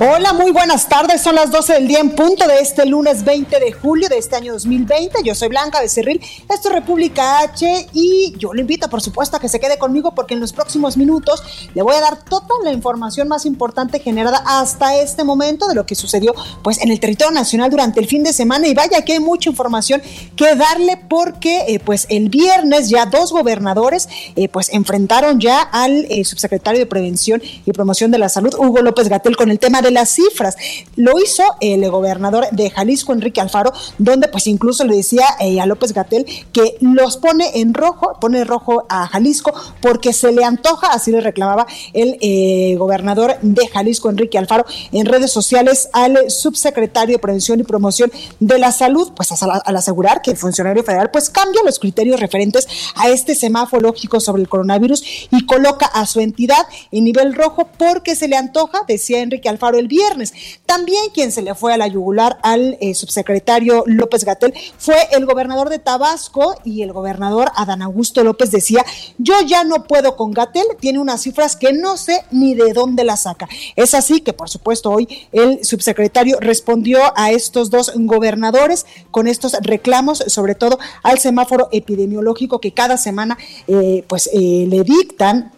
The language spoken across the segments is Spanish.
Hola, muy buenas tardes. Son las 12 del día en punto de este lunes 20 de julio de este año 2020. Yo soy Blanca Becerril, esto es República H y yo le invito, por supuesto, a que se quede conmigo porque en los próximos minutos le voy a dar toda la información más importante generada hasta este momento de lo que sucedió pues en el territorio nacional durante el fin de semana y vaya que hay mucha información que darle porque eh, pues el viernes ya dos gobernadores eh, pues enfrentaron ya al eh, subsecretario de Prevención y Promoción de la Salud, Hugo López Gatel, con el tema de las cifras. Lo hizo el gobernador de Jalisco, Enrique Alfaro, donde pues incluso le decía eh, a López Gatel que los pone en rojo, pone rojo a Jalisco porque se le antoja, así le reclamaba el eh, gobernador de Jalisco, Enrique Alfaro, en redes sociales al subsecretario de Prevención y Promoción de la Salud, pues al, asegurar que el funcionario federal pues cambia los criterios referentes a este semáforo lógico sobre el coronavirus y coloca a su entidad en nivel rojo porque se le antoja, decía Enrique Alfaro, el viernes. También quien se le fue a la yugular al eh, subsecretario López Gatel fue el gobernador de Tabasco y el gobernador Adán Augusto López decía, yo ya no puedo con Gatel, tiene unas cifras que no sé ni de dónde las saca. Es así que, por supuesto, hoy el subsecretario respondió a estos dos gobernadores con estos reclamos, sobre todo al semáforo epidemiológico que cada semana eh, pues eh, le dictan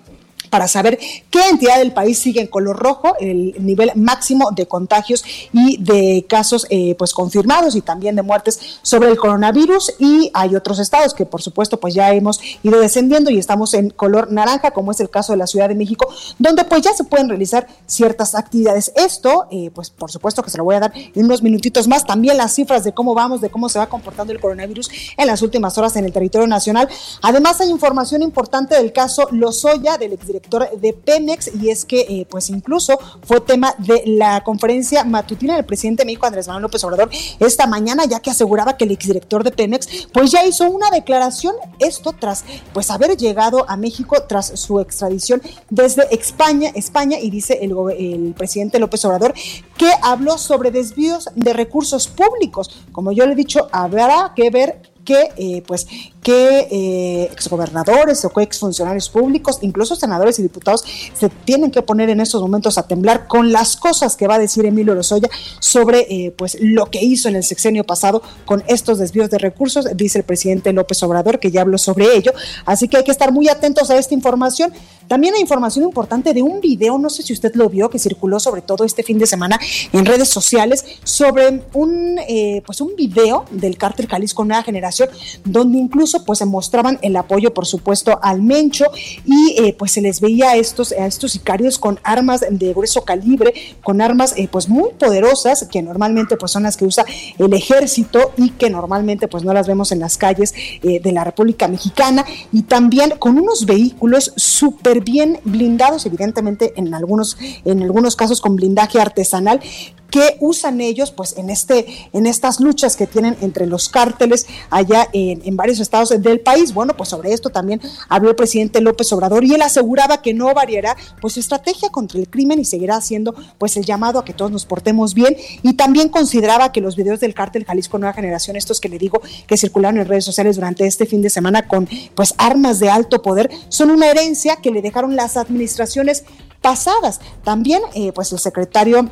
para saber qué entidad del país sigue en color rojo, el nivel máximo de contagios y de casos eh, pues confirmados y también de muertes sobre el coronavirus y hay otros estados que por supuesto pues ya hemos ido descendiendo y estamos en color naranja como es el caso de la Ciudad de México donde pues ya se pueden realizar ciertas actividades. Esto eh, pues por supuesto que se lo voy a dar en unos minutitos más, también las cifras de cómo vamos, de cómo se va comportando el coronavirus en las últimas horas en el territorio nacional. Además hay información importante del caso Lozoya del exdirector de Pemex y es que eh, pues incluso fue tema de la conferencia matutina del presidente de México Andrés Manuel López Obrador esta mañana ya que aseguraba que el exdirector de Pemex pues ya hizo una declaración esto tras pues haber llegado a México tras su extradición desde España, España y dice el, el presidente López Obrador que habló sobre desvíos de recursos públicos. Como yo le he dicho, habrá que ver que eh, pues que eh, exgobernadores o exfuncionarios públicos, incluso senadores y diputados, se tienen que poner en estos momentos a temblar con las cosas que va a decir Emilio Lozoya sobre eh, pues lo que hizo en el sexenio pasado con estos desvíos de recursos, dice el presidente López Obrador, que ya habló sobre ello. Así que hay que estar muy atentos a esta información. También hay información importante de un video, no sé si usted lo vio, que circuló sobre todo este fin de semana en redes sociales, sobre un, eh, pues un video del cártel Jalisco Nueva Generación, donde incluso pues se mostraban el apoyo, por supuesto, al Mencho y eh, pues se les veía a estos, estos sicarios con armas de grueso calibre, con armas eh, pues muy poderosas que normalmente pues son las que usa el ejército y que normalmente pues no las vemos en las calles eh, de la República Mexicana. Y también con unos vehículos súper bien blindados, evidentemente en algunos, en algunos casos con blindaje artesanal, que usan ellos pues en este en estas luchas que tienen entre los cárteles allá en, varios estados del país. Bueno, pues sobre esto también habló el presidente López Obrador y él aseguraba que no variará pues su estrategia contra el crimen y seguirá haciendo pues el llamado a que todos nos portemos bien y también consideraba que los videos del cártel Jalisco Nueva Generación, estos que le digo que circularon en redes sociales durante este fin de semana con pues armas de alto poder, son una herencia que le dejaron las administraciones pasadas. También, eh, pues el secretario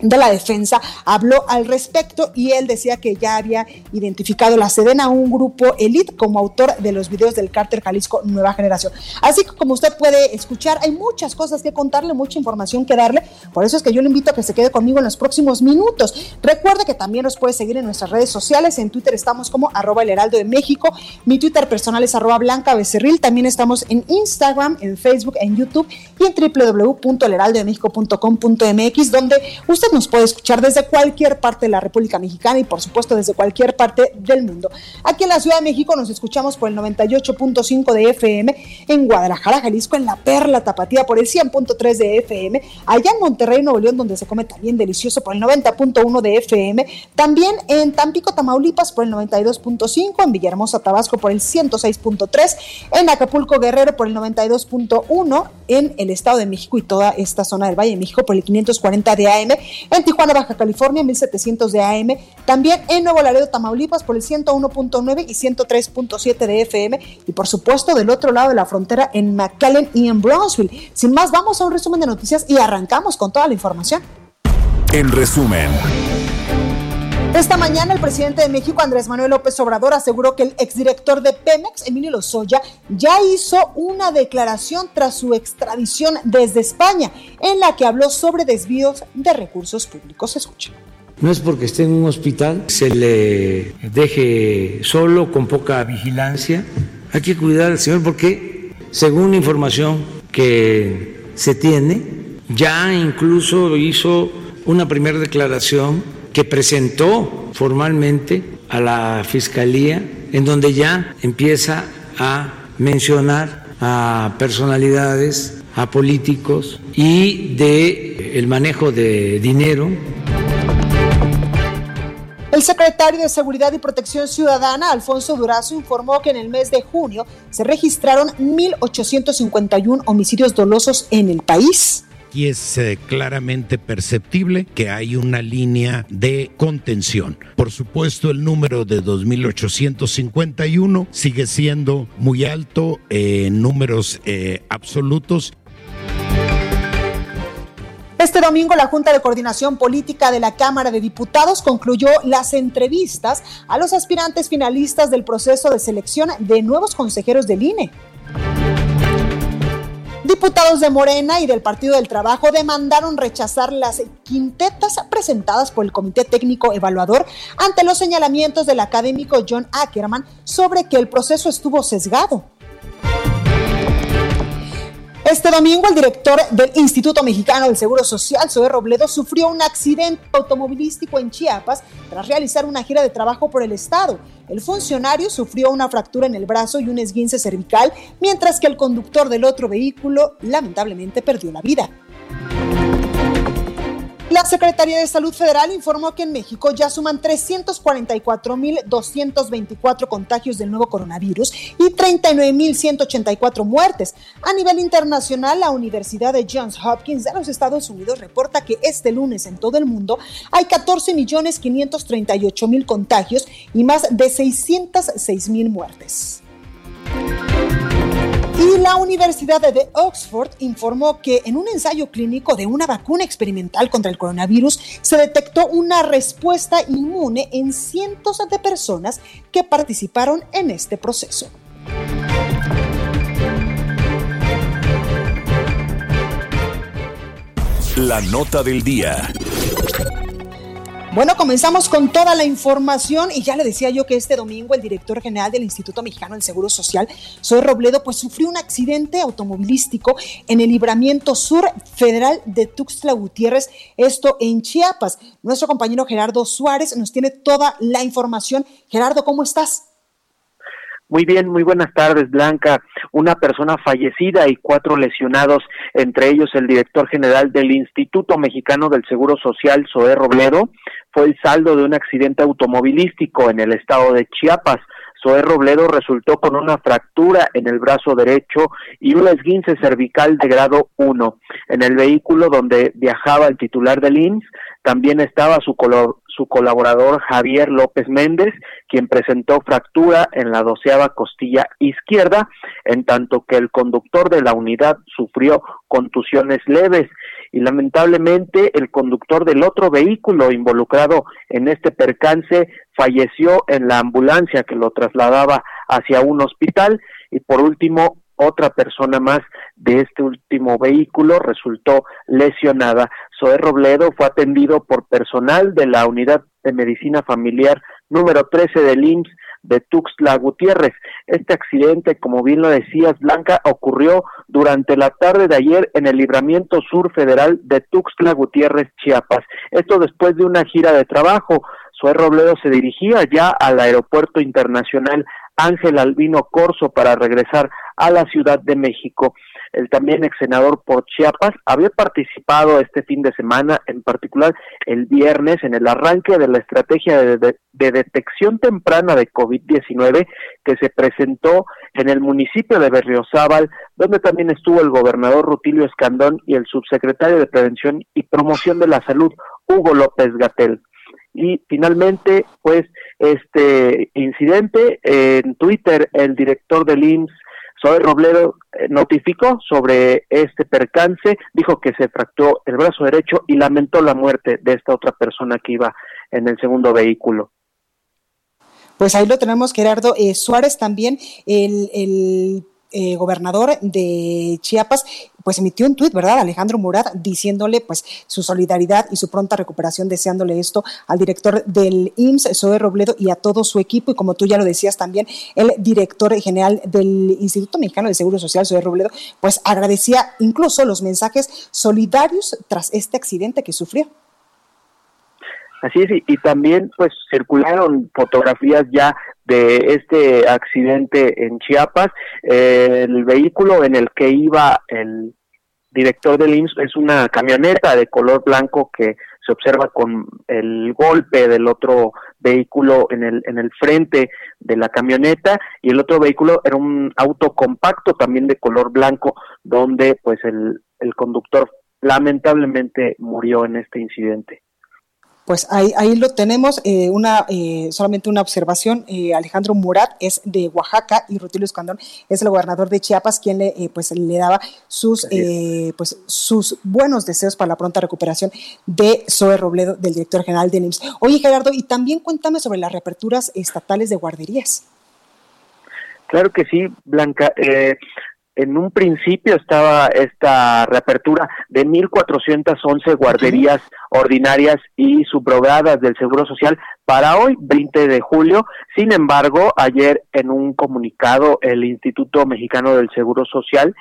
de la defensa habló al respecto y él decía que ya había identificado la Sedena, un grupo elite, como autor de los videos del cárter Jalisco Nueva Generación. Así que como usted puede escuchar, hay muchas cosas que contarle, mucha información que darle, por eso es que yo le invito a que se quede conmigo en los próximos minutos. Recuerde que también nos puede seguir en nuestras redes sociales, en Twitter estamos como arroba el heraldo de México, mi Twitter personal es arroba blanca becerril, también estamos en Instagram, en Facebook, en YouTube y en www.elheraldodemexico.com.mx, donde usted nos puede escuchar desde cualquier parte de la República Mexicana y por supuesto desde cualquier parte del mundo. Aquí en la Ciudad de México nos escuchamos por el 98.5 de FM, en Guadalajara, Jalisco, en La Perla Tapatía por el 100.3 de FM, allá en Monterrey, Nuevo León, donde se come también delicioso por el 90.1 de FM, también en Tampico, Tamaulipas por el 92.5, en Villahermosa, Tabasco por el 106.3, en Acapulco, Guerrero por el 92.1, en el Estado de México y toda esta zona del Valle de México por el 540 de AM en Tijuana, Baja California, 1700 de AM, también en Nuevo Laredo, Tamaulipas, por el 101.9 y 103.7 de FM, y por supuesto del otro lado de la frontera en McAllen y en Brownsville. Sin más, vamos a un resumen de noticias y arrancamos con toda la información. En resumen. Esta mañana el presidente de México, Andrés Manuel López Obrador, aseguró que el exdirector de Pemex, Emilio Lozoya, ya hizo una declaración tras su extradición desde España, en la que habló sobre desvíos de recursos públicos. Escucha. No es porque esté en un hospital, se le deje solo, con poca vigilancia. Hay que cuidar al señor porque, según información que se tiene, ya incluso hizo una primera declaración que presentó formalmente a la Fiscalía, en donde ya empieza a mencionar a personalidades, a políticos y de el manejo de dinero. El secretario de Seguridad y Protección Ciudadana, Alfonso Durazo, informó que en el mes de junio se registraron 1.851 homicidios dolosos en el país es claramente perceptible que hay una línea de contención. Por supuesto, el número de 2.851 sigue siendo muy alto en números eh, absolutos. Este domingo la Junta de Coordinación Política de la Cámara de Diputados concluyó las entrevistas a los aspirantes finalistas del proceso de selección de nuevos consejeros del INE. Diputados de Morena y del Partido del Trabajo demandaron rechazar las quintetas presentadas por el Comité Técnico Evaluador ante los señalamientos del académico John Ackerman sobre que el proceso estuvo sesgado. Este domingo, el director del Instituto Mexicano del Seguro Social, Zoe Robledo, sufrió un accidente automovilístico en Chiapas tras realizar una gira de trabajo por el estado. El funcionario sufrió una fractura en el brazo y un esguince cervical, mientras que el conductor del otro vehículo lamentablemente perdió la vida. La Secretaría de Salud Federal informó que en México ya suman 344.224 contagios del nuevo coronavirus y 39.184 muertes. A nivel internacional, la Universidad de Johns Hopkins de los Estados Unidos reporta que este lunes en todo el mundo hay 14.538.000 contagios y más de 606.000 muertes. Y la Universidad de Oxford informó que en un ensayo clínico de una vacuna experimental contra el coronavirus se detectó una respuesta inmune en cientos de personas que participaron en este proceso. La nota del día. Bueno, comenzamos con toda la información y ya le decía yo que este domingo el director general del Instituto Mexicano del Seguro Social, Soy Robledo, pues sufrió un accidente automovilístico en el libramiento sur federal de Tuxtla Gutiérrez, esto en Chiapas. Nuestro compañero Gerardo Suárez nos tiene toda la información. Gerardo, ¿cómo estás? Muy bien, muy buenas tardes, Blanca. Una persona fallecida y cuatro lesionados, entre ellos el director general del Instituto Mexicano del Seguro Social, Zoé Robledo, fue el saldo de un accidente automovilístico en el estado de Chiapas. Zoé Robledo resultó con una fractura en el brazo derecho y un esguince cervical de grado 1. En el vehículo donde viajaba el titular del INS también estaba su, su colaborador Javier López Méndez, quien presentó fractura en la doceava costilla izquierda, en tanto que el conductor de la unidad sufrió contusiones leves. Y lamentablemente el conductor del otro vehículo involucrado en este percance falleció en la ambulancia que lo trasladaba hacia un hospital y por último otra persona más de este último vehículo resultó lesionada. Zoé Robledo fue atendido por personal de la unidad de medicina familiar número 13 del IMSS de Tuxtla Gutiérrez. Este accidente, como bien lo decías, Blanca, ocurrió durante la tarde de ayer en el libramiento sur federal de Tuxtla Gutiérrez, Chiapas. Esto después de una gira de trabajo. Zoé Robledo se dirigía ya al aeropuerto internacional Ángel Albino Corso para regresar a la Ciudad de México. El también ex senador por Chiapas había participado este fin de semana, en particular el viernes, en el arranque de la estrategia de, detección temprana de COVID-19 que se presentó en el municipio de Berriozábal, donde también estuvo el gobernador Rutilio Escandón y el subsecretario de Prevención y Promoción de la Salud, Hugo López Gatel. Y finalmente, pues, este incidente en Twitter, el director del IMSS, Zoe Robledo eh, notificó sobre este percance, dijo que se fracturó el brazo derecho y lamentó la muerte de esta otra persona que iba en el segundo vehículo. Pues ahí lo tenemos, Gerardo. Eh, Suárez también, el, el eh, gobernador de Chiapas, pues emitió un tuit, ¿verdad? Alejandro Murat, diciéndole pues su solidaridad y su pronta recuperación, deseándole esto al director del IMSS, Zoe Robledo, y a todo su equipo, y como tú ya lo decías también, el director general del Instituto Mexicano de Seguro Social, Zoe Robledo, pues agradecía incluso los mensajes solidarios tras este accidente que sufrió. Así es, y, también pues circularon fotografías ya de este accidente en Chiapas. el vehículo en el que iba el director del IMSS es una camioneta de color blanco que se observa con el golpe del otro vehículo en el en el frente de la camioneta y el otro vehículo era un auto compacto también de color blanco donde pues el, el conductor lamentablemente murió en este incidente. Pues ahí, ahí lo tenemos, eh, una eh, solamente una observación. Eh, Alejandro Murat es de Oaxaca y Rutilio Escandón es el gobernador de Chiapas, quien le, pues, le daba sus, pues, sus buenos deseos para la pronta recuperación de Zoe Robledo, del director general de IMSS. Oye, Gerardo, y también cuéntame sobre las reaperturas estatales de guarderías. Claro que sí, Blanca en un principio estaba esta reapertura de 1.411 guarderías ordinarias y subrogadas del Seguro Social para hoy, 20 de julio. Sin embargo, ayer en un comunicado el Instituto Mexicano del Seguro Social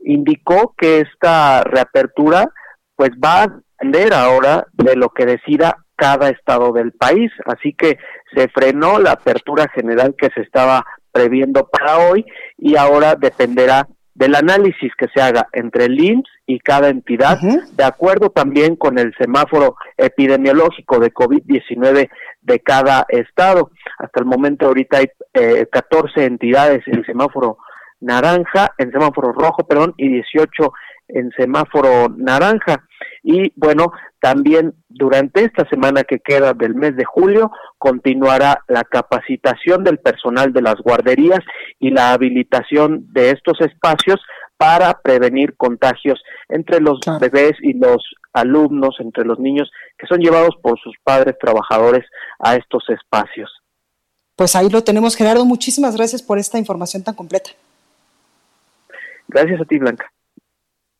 indicó que esta reapertura pues va a depender ahora de lo que decida cada estado del país. Así que se frenó la apertura general que se estaba previendo para hoy y ahora dependerá del análisis que se haga entre el IMSS y cada entidad, de acuerdo también con el semáforo epidemiológico de COVID-19 de cada estado. Hasta el momento ahorita hay eh, 14 entidades en semáforo naranja, en semáforo rojo, perdón, y 18 en semáforo naranja. Y bueno, también durante esta semana que queda del mes de julio continuará la capacitación del personal de las guarderías y la habilitación de estos espacios para prevenir contagios entre los bebés y los alumnos, entre los niños que son llevados por sus padres trabajadores a estos espacios. Pues ahí lo tenemos, Gerardo. Muchísimas gracias por esta información tan completa. Gracias a ti, Blanca.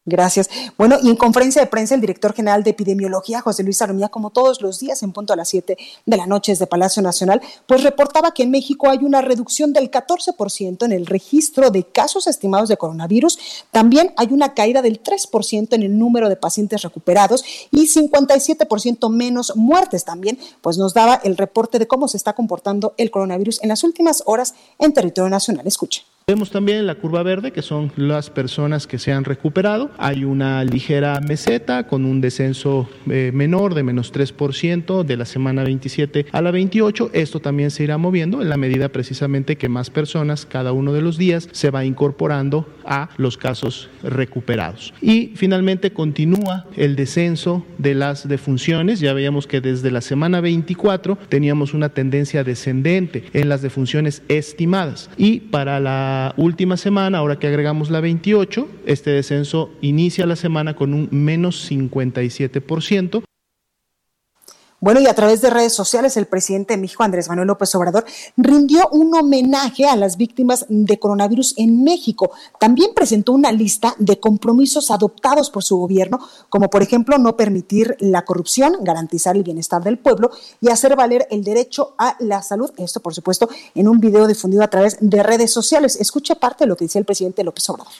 Gracias. Bueno, y en conferencia de prensa, el director general de epidemiología, José Luis Aromía, como todos los días, en punto a las 7 de la noche desde Palacio Nacional, pues reportaba que en México hay una reducción del 14% en el registro de casos estimados de coronavirus. También hay una caída del 3% en el número de pacientes recuperados y 57% menos muertes también, pues nos daba el reporte de cómo se está comportando el coronavirus en las últimas horas en territorio nacional. Escuche. Vemos también la curva verde, que son las personas que se han recuperado. Hay una ligera meseta con un descenso eh, menor de menos 3% de la semana 27 a la 28. Esto también se irá moviendo en la medida precisamente que más personas cada uno de los días se va incorporando a los casos recuperados. Y finalmente continúa el descenso de las defunciones. Ya veíamos que desde la semana 24 teníamos una tendencia descendente en las defunciones estimadas. Y para la última semana, ahora que agregamos la 28, este descenso inicia la semana con un menos 57%. Bueno, y a través de redes sociales, el presidente de México, Andrés Manuel López Obrador, rindió un homenaje a las víctimas de coronavirus en México. También presentó una lista de compromisos adoptados por su gobierno, como por ejemplo no permitir la corrupción, garantizar el bienestar del pueblo y hacer valer el derecho a la salud. Esto, por supuesto, en un video difundido a través de redes sociales. Escucha parte de lo que decía el presidente López Obrador.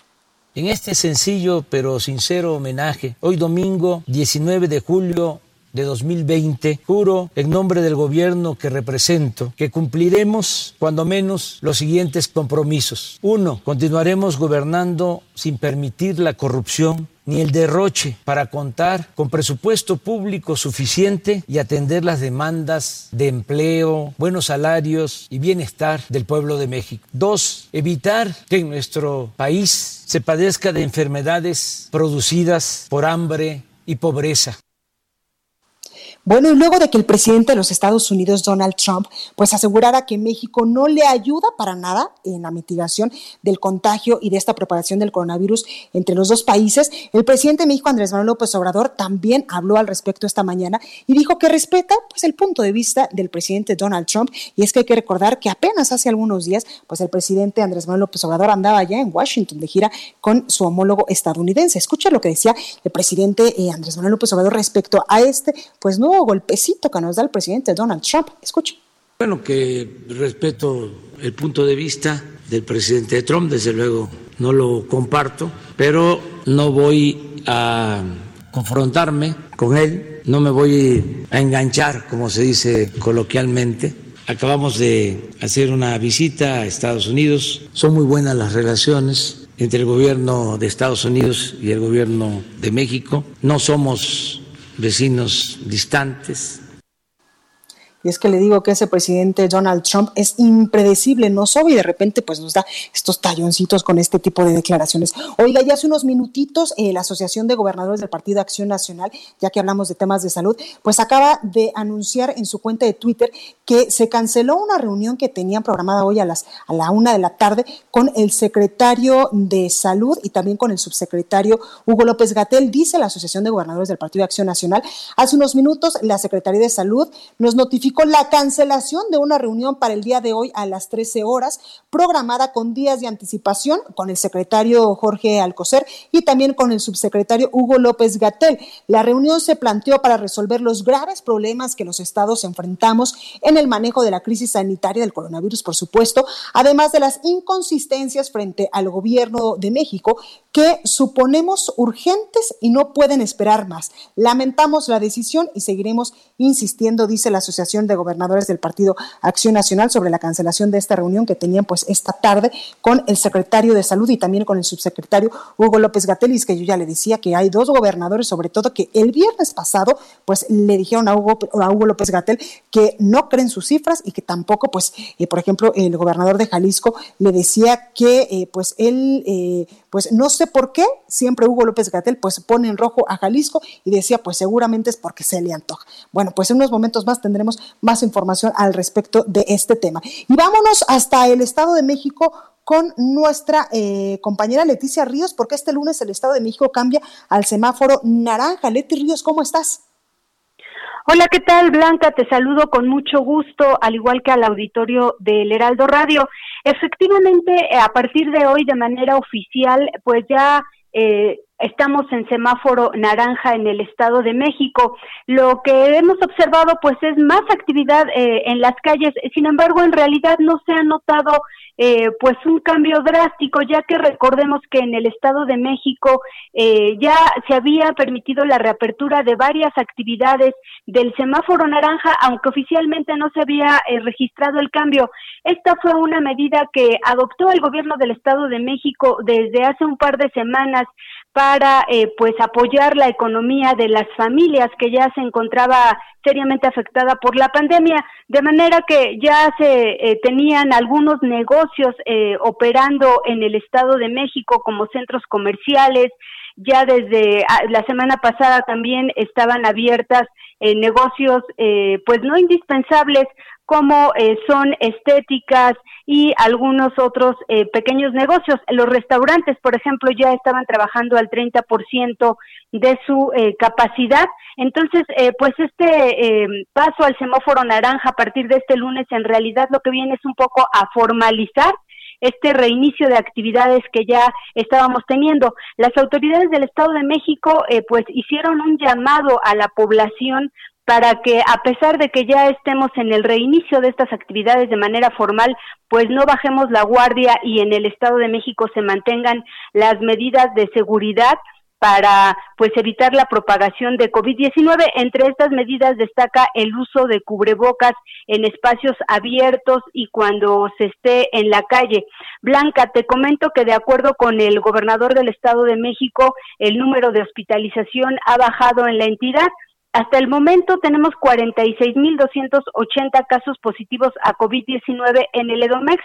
En este sencillo pero sincero homenaje, hoy domingo 19 de julio de 2020, juro en nombre del gobierno que represento que cumpliremos cuando menos los siguientes compromisos. Uno, continuaremos gobernando sin permitir la corrupción ni el derroche para contar con presupuesto público suficiente y atender las demandas de empleo, buenos salarios y bienestar del pueblo de México. Dos, evitar que en nuestro país se padezca de enfermedades producidas por hambre y pobreza. Bueno, y luego de que el presidente de los Estados Unidos, Donald Trump, pues asegurara que México no le ayuda para nada en la mitigación del contagio y de esta propagación del coronavirus entre los dos países, el presidente de México, Andrés Manuel López Obrador, también habló al respecto esta mañana y dijo que respeta pues el punto de vista del presidente Donald Trump y es que hay que recordar que apenas hace algunos días, pues el presidente Andrés Manuel López Obrador andaba ya en Washington de gira con su homólogo estadounidense. Escucha lo que decía el presidente eh, Andrés Manuel López Obrador respecto a este, pues no golpecito que nos da el presidente Donald Trump. Escuche. Bueno, que respeto el punto de vista del presidente Trump, desde luego no lo comparto, pero no voy a confrontarme con él, no me voy a enganchar, como se dice coloquialmente. Acabamos de hacer una visita a Estados Unidos, son muy buenas las relaciones entre el gobierno de Estados Unidos y el gobierno de México. No somos vecinos distantes. Y es que le digo que ese presidente Donald Trump es impredecible, no sabe y de repente pues nos da estos talloncitos con este tipo de declaraciones. Oiga, ya hace unos minutitos eh, la Asociación de Gobernadores del Partido Acción Nacional, ya que hablamos de temas de salud, pues acaba de anunciar en su cuenta de Twitter que se canceló una reunión que tenían programada hoy a las a la una de la tarde con el secretario de Salud y también con el subsecretario Hugo López Gatel, dice la Asociación de Gobernadores del Partido Acción Nacional. Hace unos minutos la Secretaría de Salud nos notificó con la cancelación de una reunión para el día de hoy a las 13 horas, programada con días de anticipación con el secretario Jorge Alcocer y también con el subsecretario Hugo López Gatel. La reunión se planteó para resolver los graves problemas que los estados enfrentamos en el manejo de la crisis sanitaria del coronavirus, por supuesto, además de las inconsistencias frente al gobierno de México que suponemos urgentes y no pueden esperar más. Lamentamos la decisión y seguiremos insistiendo, dice la Asociación de Gobernadores del Partido Acción Nacional sobre la cancelación de esta reunión que tenían pues esta tarde con el secretario de Salud y también con el subsecretario Hugo López Gatelis, que yo ya le decía que hay dos gobernadores, sobre todo que el viernes pasado pues le dijeron a Hugo, a Hugo López Gatel que no creen sus cifras y que tampoco pues, eh, por ejemplo, el gobernador de Jalisco le decía que eh, pues él, eh, pues no sé por qué, siempre Hugo López Gatel pues pone en rojo a Jalisco y decía pues seguramente es porque se le antoja. Bueno, pues en unos momentos más tendremos más información al respecto de este tema. Y vámonos hasta el Estado de México con nuestra eh, compañera Leticia Ríos, porque este lunes el Estado de México cambia al semáforo naranja. Leti Ríos, ¿cómo estás? Hola, ¿qué tal, Blanca? Te saludo con mucho gusto, al igual que al auditorio del Heraldo Radio. Efectivamente, a partir de hoy, de manera oficial, pues ya eh, estamos en semáforo naranja en el Estado de México. Lo que hemos observado pues es más actividad eh, en las calles, sin embargo en realidad no se ha notado eh, pues un cambio drástico, ya que recordemos que en el Estado de México eh, ya se había permitido la reapertura de varias actividades del semáforo naranja, aunque oficialmente no se había registrado el cambio. Esta fue una medida que adoptó el gobierno del Estado de México desde hace un par de semanas para eh, pues apoyar la economía de las familias que ya se encontraba seriamente afectada por la pandemia, de manera que ya se eh, tenían algunos negocios eh, operando en el Estado de México como centros comerciales, ya desde ah, la semana pasada también estaban abiertas negocios pues no indispensables como eh, son estéticas y algunos otros eh, pequeños negocios. Los restaurantes, por ejemplo, ya estaban trabajando al 30% de su eh, capacidad. Entonces, pues este paso al semáforo naranja a partir de este lunes en realidad lo que viene es un poco a formalizar este reinicio de actividades que ya estábamos teniendo. Las autoridades del Estado de México pues hicieron un llamado a la población para que a pesar de que ya estemos en el reinicio de estas actividades de manera formal, pues no bajemos la guardia y en el Estado de México se mantengan las medidas de seguridad para pues evitar la propagación de COVID-19. Entre estas medidas destaca el uso de cubrebocas en espacios abiertos y cuando se esté en la calle. Blanca, te comento que de acuerdo con el gobernador del Estado de México, el número de hospitalización ha bajado en la entidad hasta el momento tenemos 46.280 casos positivos a COVID-19 en el EDOMEX.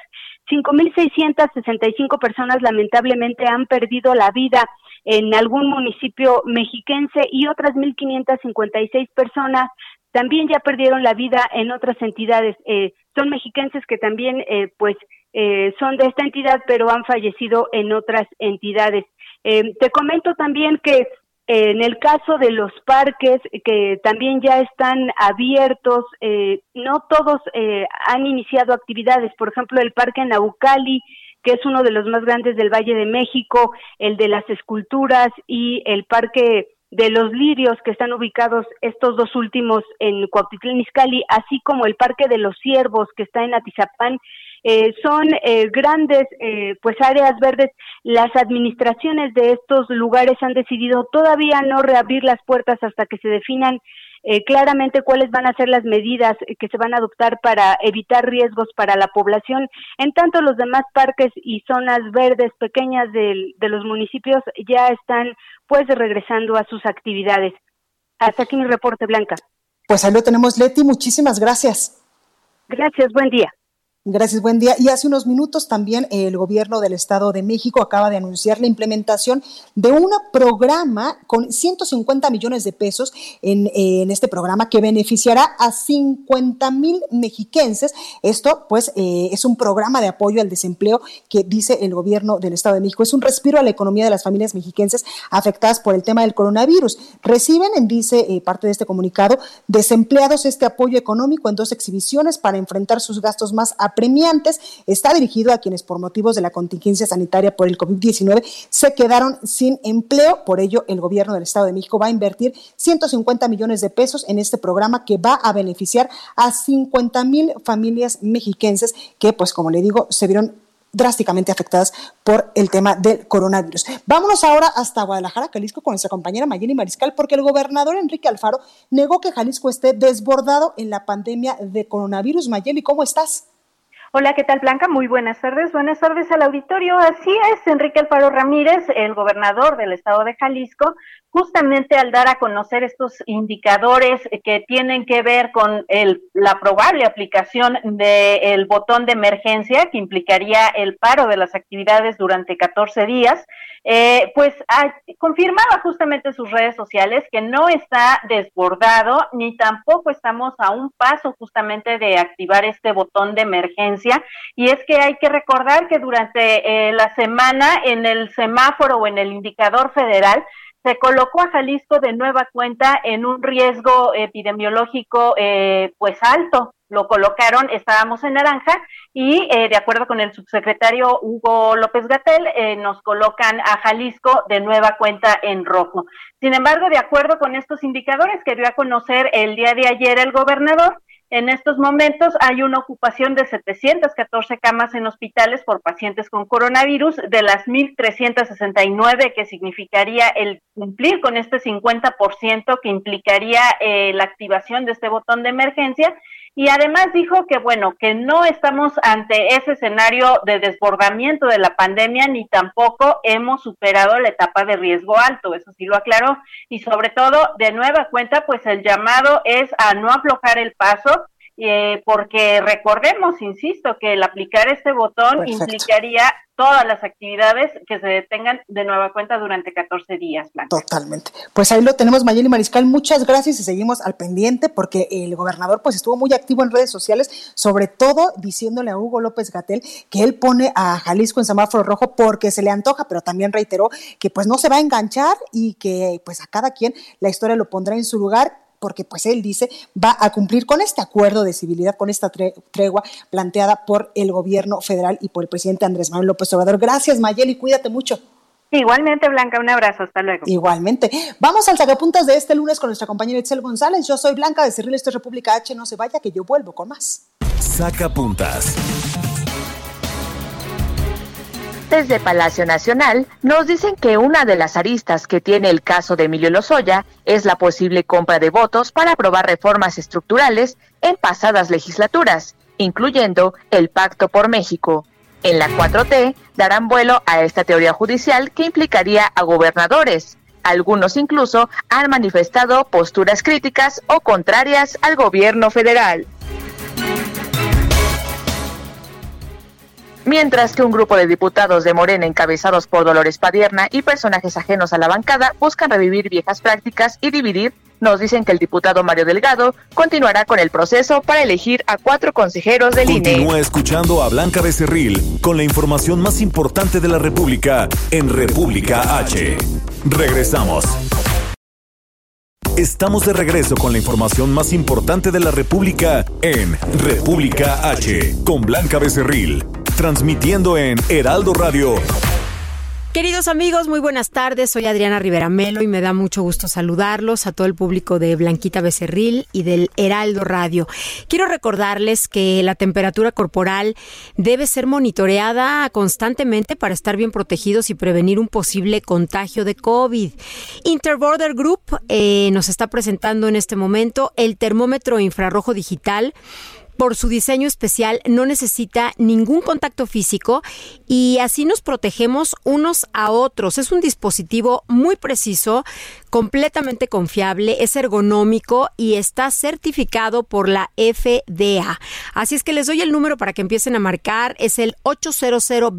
5.665 personas lamentablemente han perdido la vida en algún municipio mexiquense y otras 1.556 personas también ya perdieron la vida en otras entidades. Eh, son mexiquenses que también, eh, pues, eh, son de esta entidad, pero han fallecido en otras entidades. te comento también que en el caso de los parques que también ya están abiertos, eh, no todos eh, han iniciado actividades. Por ejemplo, el Parque Naucali, que es uno de los más grandes del Valle de México, el de las esculturas y el Parque de los Lirios, que están ubicados estos dos últimos en Cuautitlán Izcalli, así como el Parque de los Ciervos, que está en Atizapán eh, son eh, grandes eh, pues áreas verdes. Las administraciones de estos lugares han decidido todavía no reabrir las puertas hasta que se definan claramente cuáles van a ser las medidas que se van a adoptar para evitar riesgos para la población. En tanto, los demás parques y zonas verdes pequeñas de los municipios ya están pues regresando a sus actividades. Hasta aquí mi reporte, Blanca. Pues ahí lo tenemos, Leti. Muchísimas gracias. Gracias, buen día. Gracias, buen día. Y hace unos minutos también el gobierno del Estado de México acaba de anunciar la implementación de un programa con 150 millones de pesos en, en este programa que beneficiará a 50 mil mexiquenses. Esto, pues, eh, es un programa de apoyo al desempleo que dice el gobierno del Estado de México. Es un respiro a la economía de las familias mexiquenses afectadas por el tema del coronavirus. Reciben, dice eh, parte de este comunicado, desempleados este apoyo económico en dos exhibiciones para enfrentar sus gastos más premiantes está dirigido a quienes por motivos de la contingencia sanitaria por el COVID-19 se quedaron sin empleo. Por ello, el gobierno del Estado de México va a invertir 150 millones de pesos en este programa que va a beneficiar a 50 mil familias mexiquenses que, pues como le digo, se vieron drásticamente afectadas por el tema del coronavirus. Vámonos ahora hasta Guadalajara, Jalisco, con nuestra compañera Mayeli Mariscal, porque el gobernador Enrique Alfaro negó que Jalisco esté desbordado en la pandemia de coronavirus. Mayeli, ¿cómo estás? Hola, ¿qué tal Blanca? Muy buenas tardes. Buenas tardes al auditorio. Así es, Enrique Alfaro Ramírez, el gobernador del estado de Jalisco, justamente al dar a conocer estos indicadores que tienen que ver con el, la probable aplicación del botón de emergencia que implicaría el paro de las actividades durante 14 días, eh, pues confirmaba justamente sus redes sociales que no está desbordado ni tampoco estamos a un paso justamente de activar este botón de emergencia. Y es que hay que recordar que durante eh, la semana en el semáforo o en el indicador federal, se colocó a Jalisco de nueva cuenta en un riesgo epidemiológico eh, pues alto. Lo colocaron, estábamos en naranja y eh, de acuerdo con el subsecretario Hugo López Gatel, eh, nos colocan a Jalisco de nueva cuenta en rojo. Sin embargo, de acuerdo con estos indicadores que dio a conocer el día de ayer el gobernador, en estos momentos hay una ocupación de 714 camas en hospitales por pacientes con coronavirus, de las 1.369 que significaría el cumplir con este 50% que implicaría eh, la activación de este botón de emergencia. Y además dijo que, bueno, que no estamos ante ese escenario de desbordamiento de la pandemia, ni tampoco hemos superado la etapa de riesgo alto, eso sí lo aclaró. Y sobre todo, de nueva cuenta, pues el llamado es a no aflojar el paso eh, porque recordemos, insisto, que el aplicar este botón implicaría todas las actividades que se detengan de nueva cuenta durante 14 días. Totalmente. Pues ahí lo tenemos, Mayeli Mariscal. Muchas gracias y seguimos al pendiente porque el gobernador pues estuvo muy activo en redes sociales, sobre todo diciéndole a Hugo López Gatel que él pone a Jalisco en semáforo rojo porque se le antoja, pero también reiteró que pues no se va a enganchar y que pues a cada quien la historia lo pondrá en su lugar porque pues él dice va a cumplir con este acuerdo de civilidad, con esta tregua planteada por el gobierno federal y por el presidente Andrés Manuel López Obrador. Gracias Mayeli, cuídate mucho. Igualmente, Blanca, un abrazo, hasta luego. Igualmente. Vamos al sacapuntas de este lunes con nuestra compañera Itzel González. Yo soy Blanca de Cerril, esto es República H, no se vaya que yo vuelvo con más. Sacapuntas. Desde Palacio Nacional nos dicen que una de las aristas que tiene el caso de Emilio Lozoya es la posible compra de votos para aprobar reformas estructurales en pasadas legislaturas, incluyendo el Pacto por México. En la 4T darán vuelo a esta teoría judicial que implicaría a gobernadores. Algunos incluso han manifestado posturas críticas o contrarias al gobierno federal. Mientras que un grupo de diputados de Morena encabezados por Dolores Padierna y personajes ajenos a la bancada buscan revivir viejas prácticas y dividir, nos dicen que el diputado Mario Delgado continuará con el proceso para elegir a cuatro consejeros del INE. Continúa escuchando a Blanca Becerril con la información más importante de la República en República H. Regresamos. Estamos de regreso con la información más importante de la República en República H con Blanca Becerril transmitiendo en Heraldo Radio. Queridos amigos, muy buenas tardes. Soy Adriana Rivera Melo y me da mucho gusto saludarlos a todo el público de Blanquita Becerril y del Heraldo Radio. Quiero recordarles que la temperatura corporal debe ser monitoreada constantemente para estar bien protegidos y prevenir un posible contagio de COVID. Interborder Group eh, nos está presentando en este momento el termómetro infrarrojo digital por su diseño especial no necesita ningún contacto físico y así nos protegemos unos a otros. Es un dispositivo muy preciso completamente confiable, es ergonómico y está certificado por la FDA. Así es que les doy el número para que empiecen a marcar, es el 800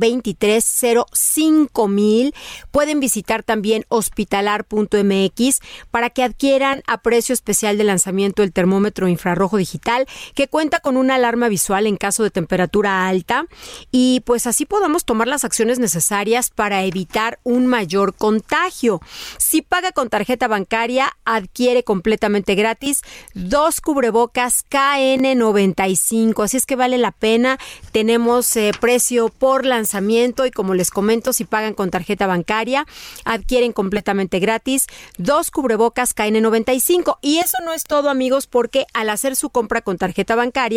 mil. Pueden visitar también hospitalar.mx para que adquieran a precio especial de lanzamiento el termómetro infrarrojo digital que cuenta con una alarma visual en caso de temperatura alta y pues así podamos tomar las acciones necesarias para evitar un mayor contagio. Si paga con tarjeta bancaria adquiere completamente gratis dos cubrebocas KN95. Así es que vale la pena. Tenemos eh, precio por lanzamiento y como les comento, si pagan con tarjeta bancaria, adquieren completamente gratis dos cubrebocas KN95. Y eso no es todo amigos porque al hacer su compra con tarjeta bancaria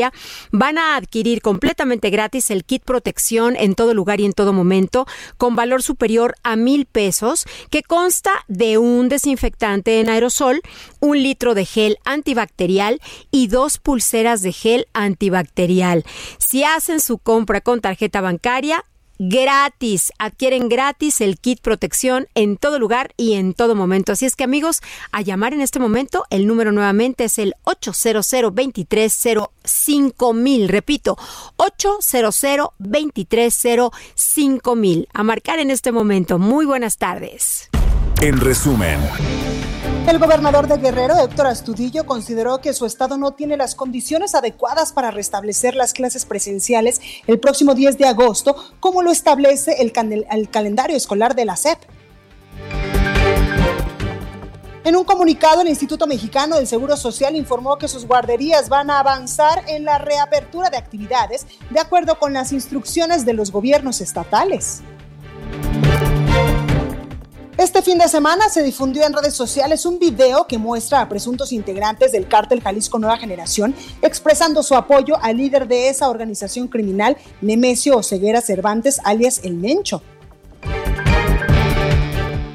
van a adquirir completamente gratis el kit protección en todo lugar y en todo momento con valor superior a mil pesos que consta de un desinfectante infectante en aerosol, un litro de gel antibacterial y dos pulseras de gel antibacterial. Si hacen su compra con tarjeta bancaria, gratis. Adquieren gratis el kit protección en todo lugar y en todo momento. Así es que amigos, a llamar en este momento, el número nuevamente es el 800 230 Repito, 800 230 A marcar en este momento. Muy buenas tardes. En resumen. El gobernador de Guerrero, Héctor Astudillo, consideró que su estado no tiene las condiciones adecuadas para restablecer las clases presenciales el próximo 10 de agosto, como lo establece el, el calendario escolar de la SEP. En un comunicado, el Instituto Mexicano del Seguro Social informó que sus guarderías van a avanzar en la reapertura de actividades de acuerdo con las instrucciones de los gobiernos estatales. Este fin de semana se difundió en redes sociales un video que muestra a presuntos integrantes del cártel Jalisco Nueva Generación expresando su apoyo al líder de esa organización criminal, Nemesio Oseguera Cervantes, alias El Mencho.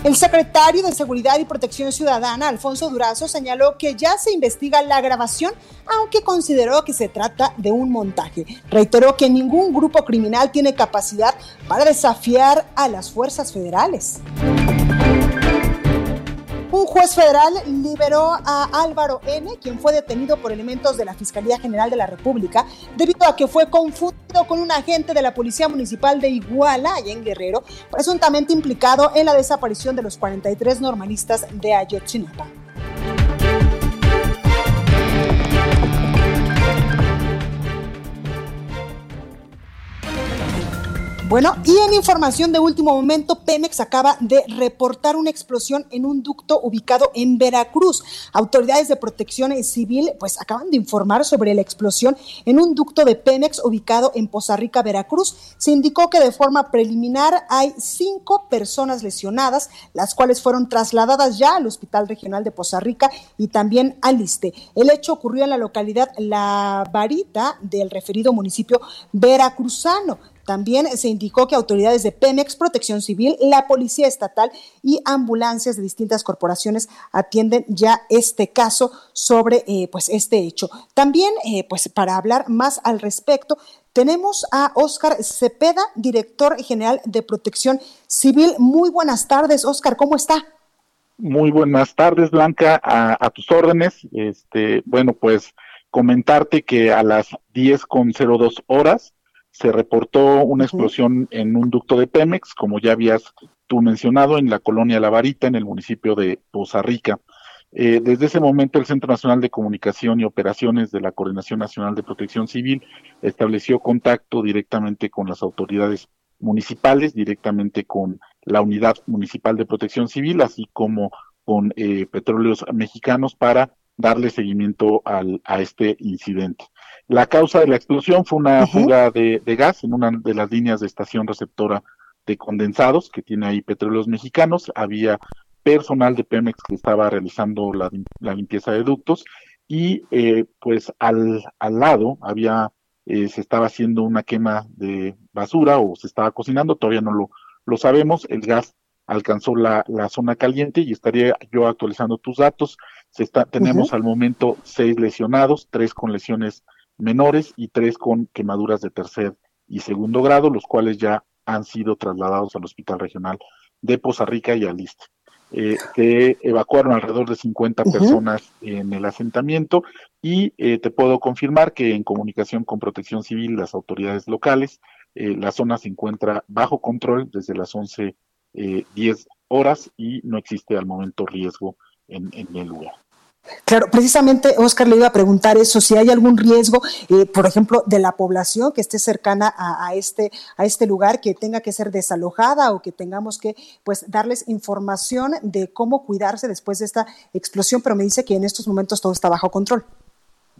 El secretario de Seguridad y Protección Ciudadana, Alfonso Durazo, señaló que ya se investiga la grabación, aunque consideró que se trata de un montaje. Reiteró que ningún grupo criminal tiene capacidad para desafiar a las fuerzas federales. Un juez federal liberó a Álvaro N., quien fue detenido por elementos de la Fiscalía General de la República, debido a que fue confundido con un agente de la Policía Municipal de Iguala, allá en Guerrero, presuntamente implicado en la desaparición de los 43 normalistas de Ayotzinapa. Bueno, y en información de último momento, Pemex acaba de reportar una explosión en un ducto ubicado en Veracruz. Autoridades de protección civil pues acaban de informar sobre la explosión en un ducto de Pemex ubicado en Poza Rica, Veracruz. Se indicó que de forma preliminar hay cinco personas lesionadas, las cuales fueron trasladadas ya al Hospital Regional de Poza Rica y también al ISTE. El hecho ocurrió en la localidad La Varita del referido municipio veracruzano. También se indicó que autoridades de Pemex, Protección Civil, la Policía Estatal y ambulancias de distintas corporaciones atienden ya este caso sobre eh, pues este hecho. También eh, pues para hablar más al respecto tenemos a Óscar Cepeda, director general de Protección Civil. Muy buenas tardes, Óscar, ¿cómo está? Muy buenas tardes, Blanca, a, tus órdenes. Este, bueno, pues comentarte que a las 10.02 horas se reportó una explosión en un ducto de Pemex, como ya habías tú mencionado, en la colonia La Varita, en el municipio de Poza Rica. Eh, desde ese momento, el Centro Nacional de Comunicación y Operaciones de la Coordinación Nacional de Protección Civil estableció contacto directamente con las autoridades municipales, directamente con la Unidad Municipal de Protección Civil, así como con eh, Petróleos Mexicanos para darle seguimiento al, a este incidente. La causa de la explosión fue una fuga de, gas en una de las líneas de estación receptora de condensados que tiene ahí petróleos mexicanos. Había personal de Pemex que estaba realizando la, limpieza de ductos y eh, pues al, al lado había eh, se estaba haciendo una quema de basura o se estaba cocinando, todavía no lo, lo sabemos, el gas alcanzó la, la zona caliente y estaría yo actualizando tus datos. Se está, tenemos al momento seis lesionados, tres con lesiones menores y tres con quemaduras de tercer y segundo grado, los cuales ya han sido trasladados al Hospital Regional de Poza Rica y al ISTE. Eh, se evacuaron alrededor de 50 personas en el asentamiento y eh, te puedo confirmar que en comunicación con Protección Civil las autoridades locales, eh, la zona se encuentra bajo control desde las 11.10 10 horas y no existe al momento riesgo en el lugar. Claro, precisamente Oscar le iba a preguntar eso, si hay algún riesgo, eh, por ejemplo, de la población que esté cercana a, este, a este lugar, que tenga que ser desalojada o que tengamos que pues darles información de cómo cuidarse después de esta explosión, pero me dice que en estos momentos todo está bajo control.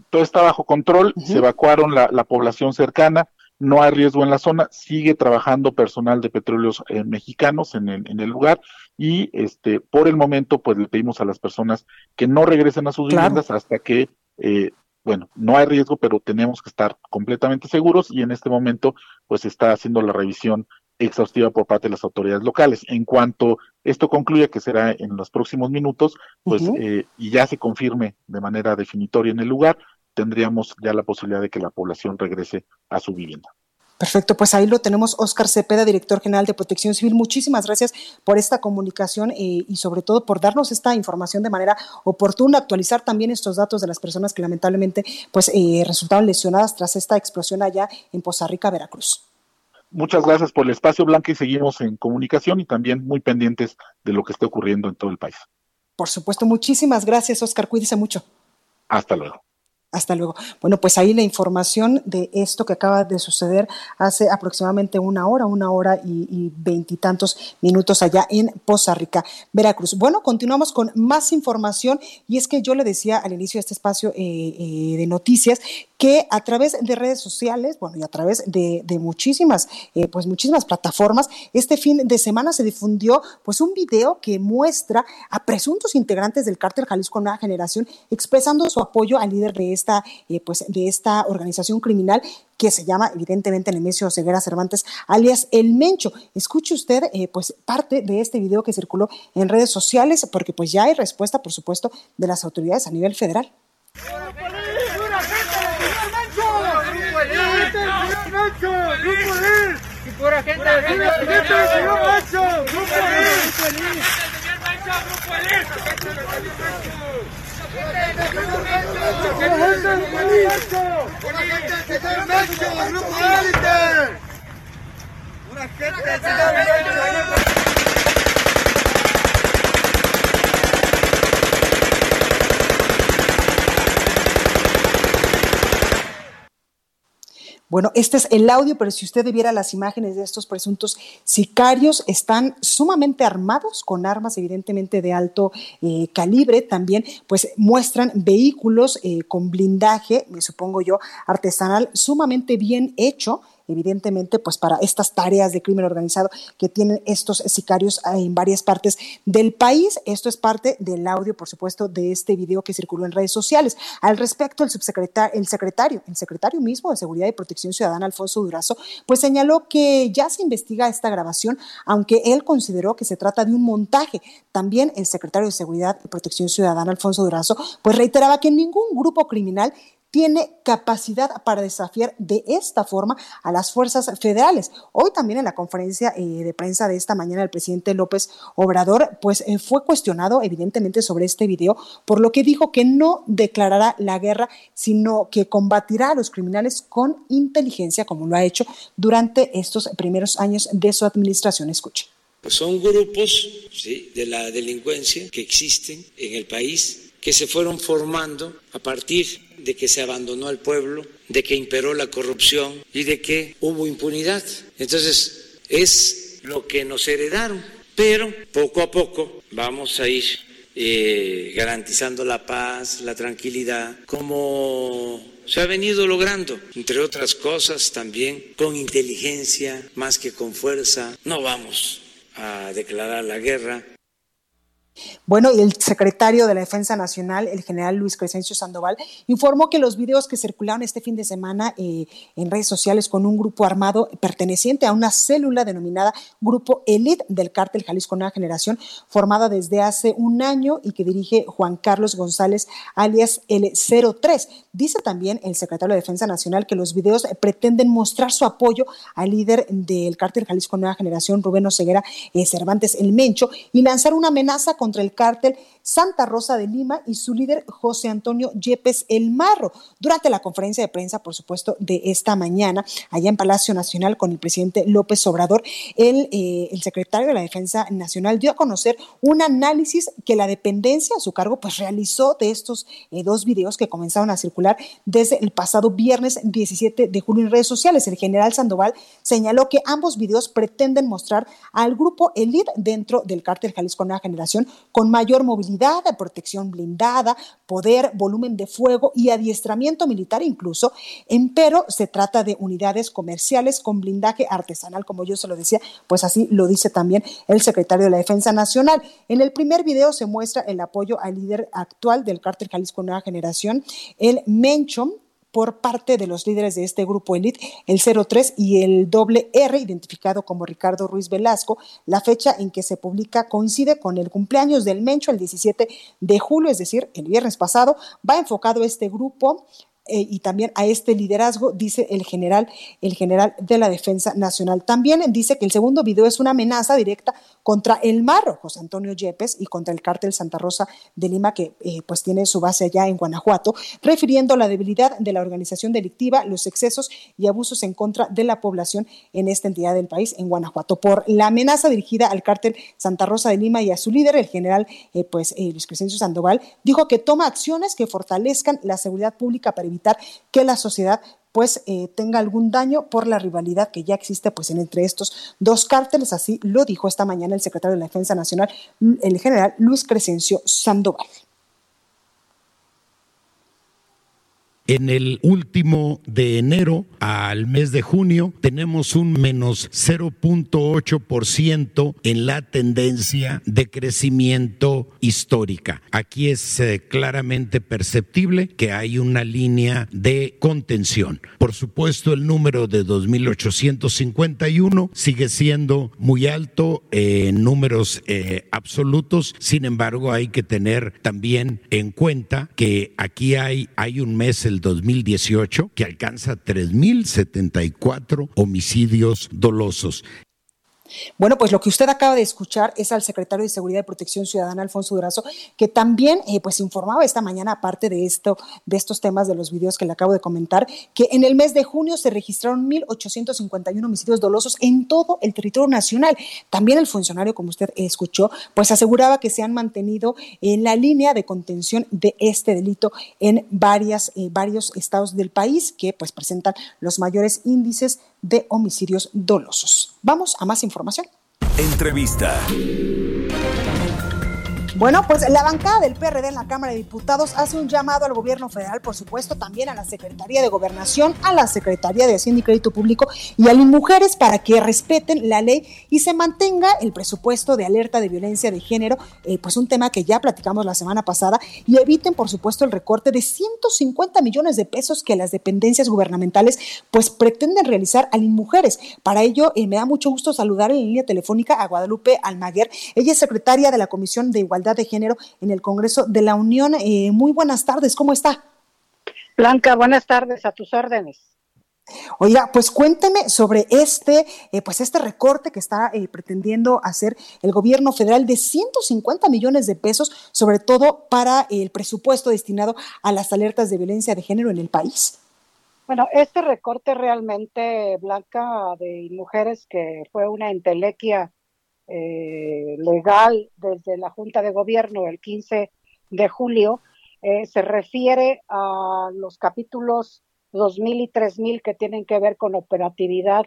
Todo está bajo control, se evacuaron la, la población cercana, no hay riesgo en la zona, sigue trabajando personal de petróleos eh, mexicanos en el, en el lugar y este por el momento pues le pedimos a las personas que no regresen a sus viviendas hasta que eh, bueno, no hay riesgo, pero tenemos que estar completamente seguros y en este momento pues se está haciendo la revisión exhaustiva por parte de las autoridades locales. En cuanto esto concluya, que será en los próximos minutos, pues eh, y ya se confirme de manera definitoria en el lugar, tendríamos ya la posibilidad de que la población regrese a su vivienda. Perfecto, pues ahí lo tenemos, Oscar Cepeda, director general de Protección Civil. Muchísimas gracias por esta comunicación eh, y sobre todo por darnos esta información de manera oportuna, actualizar también estos datos de las personas que lamentablemente pues eh, resultaron lesionadas tras esta explosión allá en Poza Rica, Veracruz. Muchas gracias por el espacio, Blanca, y seguimos en comunicación y también muy pendientes de lo que esté ocurriendo en todo el país. Por supuesto, muchísimas gracias, Oscar. Cuídese mucho. Hasta luego. Hasta luego. Bueno, pues ahí la información de esto que acaba de suceder hace aproximadamente una hora, una hora y veintitantos minutos allá en Poza Rica, Veracruz. Bueno, continuamos con más información y es que yo le decía al inicio de este espacio eh, eh, de noticias que a través de redes sociales, bueno, y a través de, muchísimas, eh, pues muchísimas plataformas, este fin de semana se difundió pues un video que muestra a presuntos integrantes del cártel Jalisco Nueva Generación expresando su apoyo al líder de esta, eh, pues de esta organización criminal que se llama evidentemente Nemesio Ceguera Cervantes, alias El Mencho. Escuche usted eh, pues parte de este video que circuló en redes sociales, porque pues ya hay respuesta, por supuesto, de las autoridades a nivel federal. Pura gente del Bueno, este es el audio, pero si usted viera las imágenes de estos presuntos sicarios, están sumamente armados con armas evidentemente de alto eh, calibre. También pues muestran vehículos eh, con blindaje, me supongo yo, artesanal, sumamente bien hecho evidentemente, pues para estas tareas de crimen organizado que tienen estos sicarios en varias partes del país. Esto es parte del audio, por supuesto, de este video que circuló en redes sociales. Al respecto, el subsecretario, el secretario, el secretario mismo de Seguridad y Protección Ciudadana, Alfonso Durazo, pues señaló que ya se investiga esta grabación, aunque él consideró que se trata de un montaje. También el secretario de Seguridad y Protección Ciudadana, Alfonso Durazo, pues reiteraba que ningún grupo criminal tiene capacidad para desafiar de esta forma a las fuerzas federales. Hoy también en la conferencia eh, de prensa de esta mañana el presidente López Obrador pues eh, fue cuestionado evidentemente sobre este video, por lo que dijo que no declarará la guerra, sino que combatirá a los criminales con inteligencia como lo ha hecho durante estos primeros años de su administración. Escuche. Son grupos de la delincuencia que existen en el país que se fueron formando a partir de que se abandonó al pueblo, de que imperó la corrupción y de que hubo impunidad. Entonces, es lo que nos heredaron, pero poco a poco vamos a ir eh, garantizando la paz, la tranquilidad, como se ha venido logrando, entre otras cosas también con inteligencia más que con fuerza. No vamos a declarar la guerra, bueno, y el secretario de la Defensa Nacional, el general Luis Crescencio Sandoval, informó que los videos que circularon este fin de semana eh, en redes sociales con un grupo armado perteneciente a una célula denominada Grupo Elite del cártel Jalisco Nueva Generación, formada desde hace un año y que dirige Juan Carlos González, alias el 03. Dice también el secretario de Defensa Nacional que los videos pretenden mostrar su apoyo al líder del cártel Jalisco Nueva Generación, Rubén Oseguera eh, Cervantes El Mencho, y lanzar una amenaza contra el cártel Santa Rosa de Lima y su líder José Antonio Yepes El Marro. Durante la conferencia de prensa, por supuesto, de esta mañana, allá en Palacio Nacional con el presidente López Obrador, el, eh, secretario de la Defensa Nacional dio a conocer un análisis que la dependencia a su cargo pues realizó de estos eh, dos videos que comenzaron a circular desde el pasado viernes 17 de julio en redes sociales. El general Sandoval señaló que ambos videos pretenden mostrar al grupo Elite dentro del cártel Jalisco Nueva Generación con mayor movilidad protección blindada, poder, volumen de fuego y adiestramiento militar incluso, pero se trata de unidades comerciales con blindaje artesanal, como yo se lo decía, pues así lo dice también el secretario de la Defensa Nacional. En el primer video se muestra el apoyo al líder actual del cártel Jalisco Nueva Generación, el Mencho, por parte de los líderes de este grupo Elite, el 03 y el doble R, identificado como Ricardo Ruiz Velasco. La fecha en que se publica coincide con el cumpleaños del Mencho, el 17 de julio, es decir, el viernes pasado. Va enfocado este grupo eh, y también a este liderazgo, dice el general, el general de la Defensa Nacional. También dice que el segundo video es una amenaza directa contra el Marro, José Antonio Yepes, y contra el cártel Santa Rosa de Lima, que eh, pues tiene su base allá en Guanajuato, refiriendo la debilidad de la organización delictiva, los excesos y abusos en contra de la población en esta entidad del país, en Guanajuato. Por la amenaza dirigida al cártel Santa Rosa de Lima y a su líder, el general eh, pues, Luis Crescencio Sandoval, dijo que toma acciones que fortalezcan la seguridad pública para que la sociedad pues eh, tenga algún daño por la rivalidad que ya existe pues entre estos dos cárteles, así lo dijo esta mañana el secretario de la Defensa Nacional, el general Luis Crescencio Sandoval. En el último de enero al mes de junio tenemos un menos 0.8% en la tendencia de crecimiento histórica. Aquí es eh, claramente perceptible que hay una línea de contención. Por supuesto, el número de 2.851 sigue siendo muy alto en números eh, absolutos. Sin embargo, hay que tener también en cuenta que aquí hay, hay un mes, el 2018 que alcanza 3.074 homicidios dolosos. Bueno, pues lo que usted acaba de escuchar es al secretario de Seguridad y Protección Ciudadana, Alfonso Durazo, que también eh, pues informaba esta mañana, aparte de esto, de estos temas de los videos que le acabo de comentar, que en el mes de junio se registraron 1.851 homicidios dolosos en todo el territorio nacional. También el funcionario, como usted escuchó, pues aseguraba que se han mantenido en la línea de contención de este delito en varias, eh, varios estados del país que pues presentan los mayores índices de homicidios dolosos. Vamos a más información. Entrevista. Bueno, pues la bancada del PRD en la Cámara de Diputados hace un llamado al gobierno federal, por supuesto, también a la Secretaría de Gobernación, a la Secretaría de Hacienda y Crédito Público y a las mujeres para que respeten la ley y se mantenga el presupuesto de alerta de violencia de género, eh, pues un tema que ya platicamos la semana pasada, y eviten, por supuesto, el recorte de 150 millones de pesos que las dependencias gubernamentales pues pretenden realizar a las mujeres. Para ello, eh, me da mucho gusto saludar en línea telefónica a Guadalupe Almaguer. Ella es secretaria de la Comisión de Igualdad de Género en el Congreso de la Unión. Eh, muy buenas tardes, ¿cómo está? Blanca, buenas tardes, a tus órdenes. Oiga, pues cuénteme sobre este, eh, pues este recorte que está eh, pretendiendo hacer el gobierno federal de 150 millones de pesos, sobre todo para el presupuesto destinado a las alertas de violencia de género en el país. Bueno, este recorte realmente, Blanca, de mujeres que fue una entelequia eh, legal desde la Junta de Gobierno el 15 de julio eh, se refiere a los capítulos 2000 y 3000 que tienen que ver con operatividad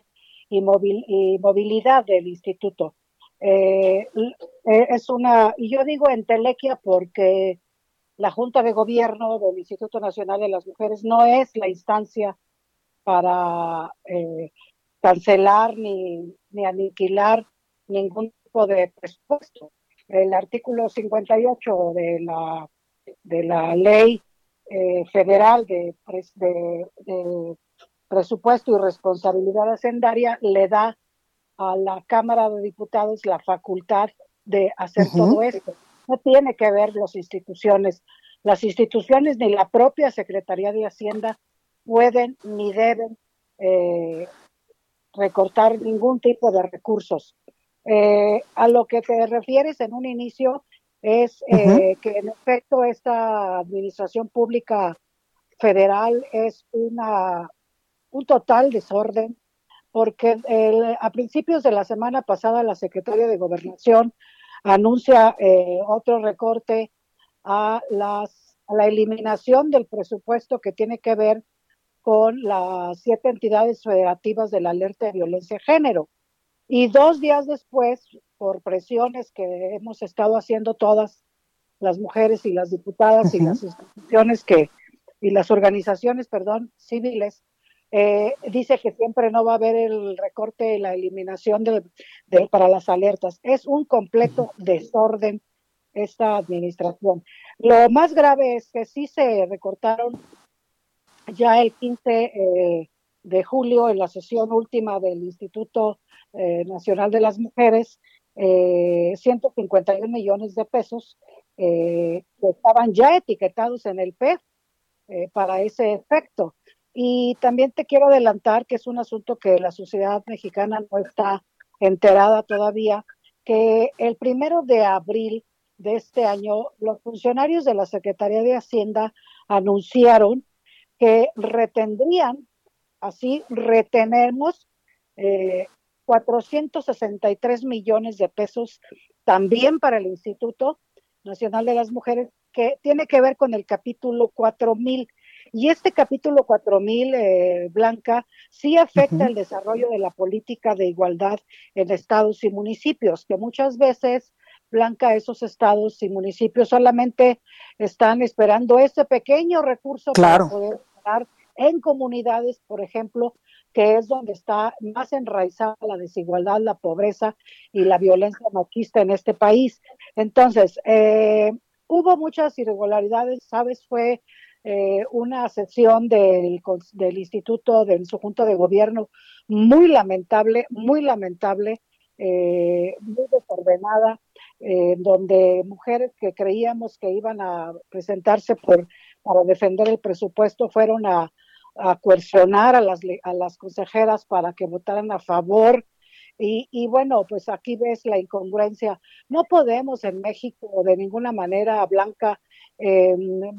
y, movilidad del instituto. Eh, es una, y yo digo entelequia porque la Junta de Gobierno del Instituto Nacional de las Mujeres no es la instancia para cancelar ni, ni aniquilar ningún tipo de presupuesto. El artículo 58 de la, de la ley eh, federal de, de, presupuesto y responsabilidad hacendaria le da a la Cámara de Diputados la facultad de hacer todo esto. No tiene que ver las instituciones. Las instituciones ni la propia Secretaría de Hacienda pueden ni deben eh, recortar ningún tipo de recursos. Eh, a lo que te refieres en un inicio es eh, que en efecto esta administración pública federal es una un total desorden porque a principios de la semana pasada la secretaria de gobernación anuncia eh, otro recorte a las a la eliminación del presupuesto que tiene que ver con las siete entidades federativas de la alerta de violencia de género. Y dos días después, por presiones que hemos estado haciendo todas las mujeres y las diputadas y las instituciones que, y las organizaciones, perdón, civiles, eh, dice que siempre no va a haber el recorte y la eliminación de, para las alertas. Es un completo desorden esta administración. Lo más grave es que sí se recortaron ya el 15 eh, de julio en la sesión última del Instituto eh, Nacional de las Mujeres, eh, 151 millones de pesos eh, que estaban ya etiquetados en el eh, para ese efecto. Y también te quiero adelantar que es un asunto que la sociedad mexicana no está enterada todavía, que el primero de abril de este año los funcionarios de la Secretaría de Hacienda anunciaron que retendrían, así retenemos eh, 463 millones de pesos también para el Instituto Nacional de las Mujeres, que tiene que ver con el capítulo 4000. Y este capítulo 4000, eh, Blanca, sí afecta el desarrollo de la política de igualdad en estados y municipios, que muchas veces, Blanca, esos estados y municipios solamente están esperando ese pequeño recurso para poder estar en comunidades, por ejemplo, que es donde está más enraizada la desigualdad, la pobreza y la violencia machista en este país. Entonces, eh, hubo muchas irregularidades, ¿sabes? Fue eh, una sesión del, del Instituto, de su Junta de Gobierno, muy lamentable, muy lamentable, eh, muy desordenada, donde mujeres que creíamos que iban a presentarse por, para defender el presupuesto fueron a a coercionar a las, a las consejeras para que votaran a favor Y, y, bueno, pues aquí ves la incongruencia. No podemos en México de ninguna manera, Blanca, eh,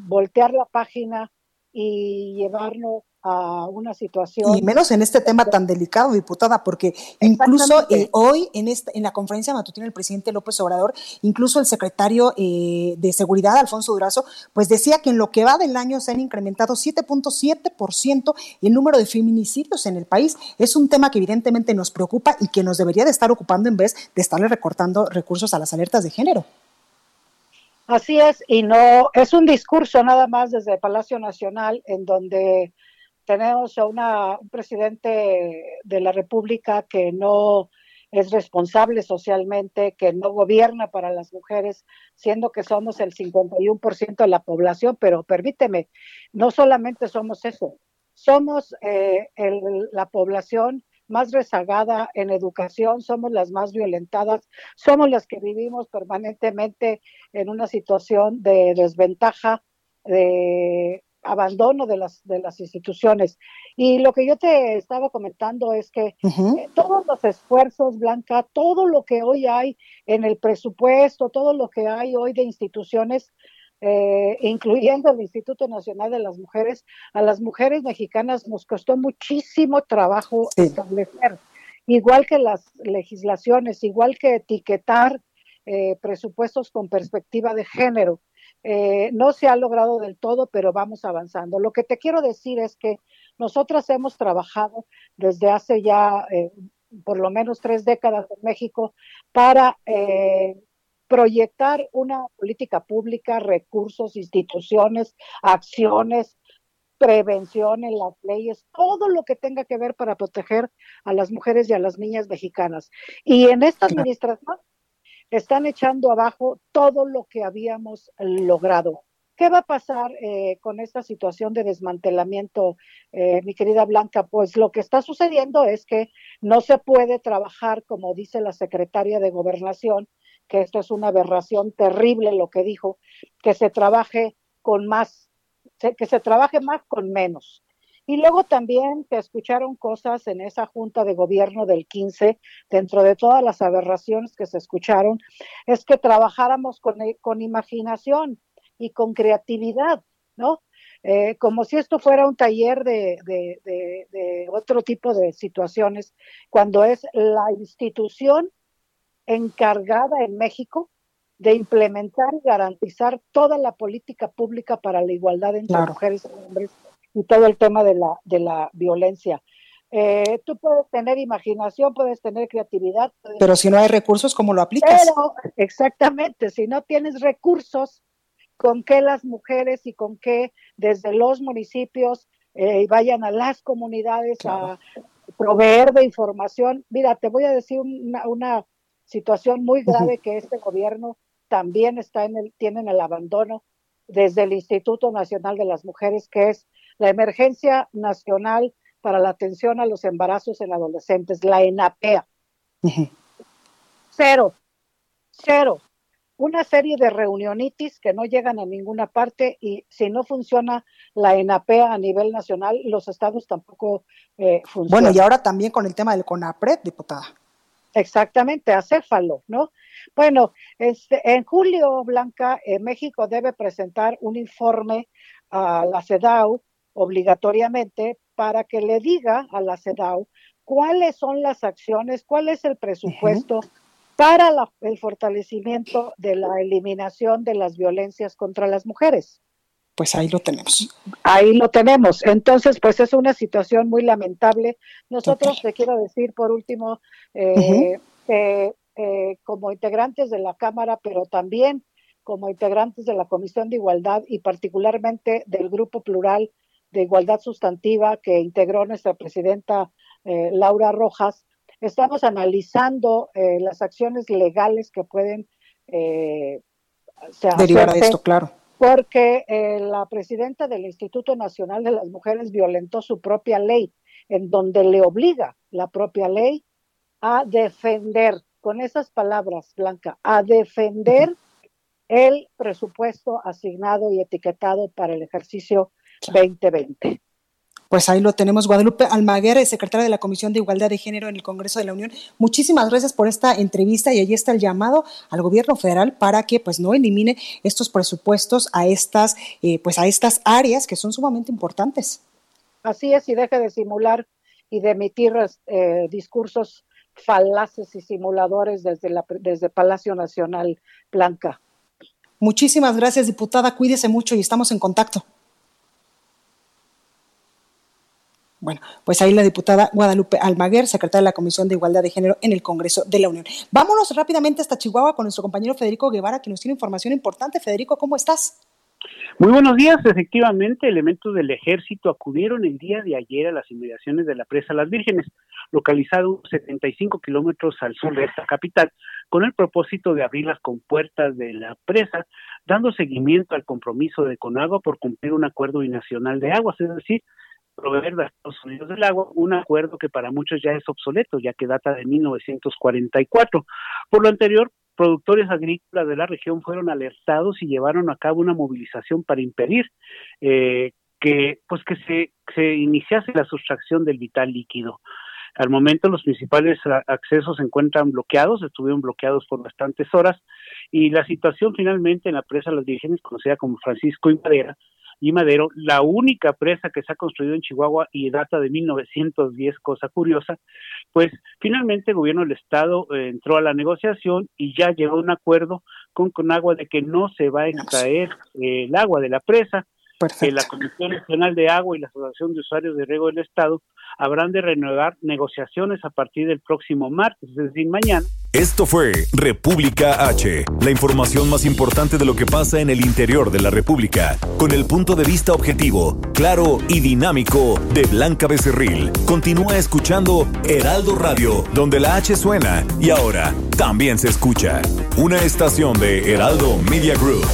voltear la página y llevarnos a una situación. Y menos en este tema tan delicado, diputada, porque incluso eh, hoy en, esta, en la conferencia matutina del presidente López Obrador, incluso el secretario eh, de Seguridad, Alfonso Durazo, pues decía que en lo que va del año se han incrementado 7.7% el número de feminicidios en el país. Es un tema que evidentemente nos preocupa y que nos debería de estar ocupando en vez de estarle recortando recursos a las alertas de género. Así es, y no es un discurso nada más desde el Palacio Nacional en donde tenemos a una, un presidente de la República que no es responsable socialmente, que no gobierna para las mujeres, siendo que somos el 51% de la población, pero permíteme, no solamente somos eso, somos eh, la población más rezagada en educación, somos las más violentadas, somos las que vivimos permanentemente en una situación de desventaja, de abandono de las, de las instituciones. Y lo que yo te estaba comentando es que eh, todos los esfuerzos, Blanca, todo lo que hoy hay en el presupuesto, todo lo que hay hoy de instituciones, eh, incluyendo el Instituto Nacional de las Mujeres, a las mujeres mexicanas nos costó muchísimo trabajo establecer, igual que las legislaciones, igual que etiquetar eh, presupuestos con perspectiva de género. Eh, no se ha logrado del todo, pero vamos avanzando. Lo que te quiero decir es que nosotras hemos trabajado desde hace ya eh, por lo menos tres décadas en México para eh, proyectar una política pública, recursos, instituciones, acciones, prevención en las leyes, todo lo que tenga que ver para proteger a las mujeres y a las niñas mexicanas. Y en esta administración están echando abajo todo lo que habíamos logrado. ¿Qué va a pasar eh, con esta situación de desmantelamiento, eh, mi querida Blanca? Pues lo que está sucediendo es que no se puede trabajar, como dice la secretaria de Gobernación, que esto es una aberración terrible lo que dijo, que se trabaje con más, que se trabaje más con menos. Y luego también te escucharon cosas en esa junta de gobierno del 15, dentro de todas las aberraciones que se escucharon, es que trabajáramos con, eh, con imaginación y con creatividad, ¿no? Eh, como si esto fuera un taller de, de, de, otro tipo de situaciones, cuando es la institución encargada en México de implementar y garantizar toda la política pública para la igualdad entre mujeres y hombres y todo el tema de la, de la violencia. Eh, tú puedes tener imaginación, puedes tener creatividad. Pero si no hay recursos, ¿cómo lo aplicas? Pero, exactamente, si no tienes recursos, ¿con qué las mujeres y con qué desde los municipios eh, vayan a las comunidades a proveer de información? Mira, te voy a decir una, una situación muy grave que este gobierno también está en el, tiene en el abandono desde el Instituto Nacional de las Mujeres, que es la Emergencia Nacional para la Atención a los Embarazos en Adolescentes, la ENAPEA. Cero, cero. Una serie de reunionitis que no llegan a ninguna parte y si no funciona la ENAPEA a nivel nacional, los estados tampoco eh, funcionan. Bueno, y ahora también con el tema del CONAPRED, diputada. Exactamente, acéfalo, ¿no? Bueno, este, en julio, Blanca, eh, México debe presentar un informe a la CEDAW obligatoriamente para que le diga a la CEDAW cuáles son las acciones, cuál es el presupuesto para el fortalecimiento de la eliminación de las violencias contra las mujeres. Pues ahí lo tenemos. Ahí lo tenemos. Entonces, pues es una situación muy lamentable. Nosotros, te quiero decir por último, eh, eh, como integrantes de la Cámara, pero también como integrantes de la Comisión de Igualdad y particularmente del Grupo Plural de Igualdad Sustantiva que integró nuestra presidenta eh, Laura Rojas, estamos analizando eh, las acciones legales que pueden eh, derivar de esto, claro. Porque la presidenta del Instituto Nacional de las Mujeres violentó su propia ley, en donde le obliga la propia ley a defender, con esas palabras, Blanca, a defender el presupuesto asignado y etiquetado para el ejercicio 2020. Pues ahí lo tenemos, Guadalupe Almaguer, secretaria de la Comisión de Igualdad de Género en el Congreso de la Unión. Muchísimas gracias por esta entrevista y allí está el llamado al gobierno federal para que pues no elimine estos presupuestos a estas, eh, pues a estas áreas que son sumamente importantes. Así es, y deje de simular y de emitir eh, discursos falaces y simuladores desde, la, desde Palacio Nacional Blanca. Muchísimas gracias, diputada. Cuídese mucho y estamos en contacto. Bueno, pues ahí la diputada Guadalupe Almaguer, secretaria de la Comisión de Igualdad de Género en el Congreso de la Unión. Vámonos rápidamente hasta Chihuahua con nuestro compañero Federico Guevara, que nos tiene información importante. Federico, ¿cómo estás? Muy buenos días. Efectivamente, elementos del ejército acudieron el día de ayer a las inmediaciones de la presa Las Vírgenes, localizado 75 kilómetros al sur de esta capital, con el propósito de abrir las compuertas de la presa, dando seguimiento al compromiso de Conagua por cumplir un acuerdo binacional de aguas, es decir, proveer a Estados Unidos del agua, un acuerdo que para muchos ya es obsoleto, ya que data de 1944. Por lo anterior, productores agrícolas de la región fueron alertados y llevaron a cabo una movilización para impedir eh, que pues que se, se iniciase la sustracción del vital líquido. Al momento los principales accesos se encuentran bloqueados, estuvieron bloqueados por bastantes horas y la situación finalmente en la presa Las Vírgenes, conocida como Francisco y Madera, y Madero, la única presa que se ha construido en Chihuahua y data de 1910, cosa curiosa, pues finalmente el gobierno del estado eh, entró a la negociación y ya llegó a un acuerdo con Conagua de que no se va a extraer eh, el agua de la presa, que la Comisión Nacional de Agua y la Asociación de Usuarios de Riego del Estado habrán de renovar negociaciones a partir del próximo martes, es mañana. Esto fue República H, la información más importante de lo que pasa en el interior de la República, con el punto de vista objetivo, claro y dinámico de Blanca Becerril. Continúa escuchando Heraldo Radio, donde la H suena y ahora también se escucha. Una estación de Heraldo Media Group.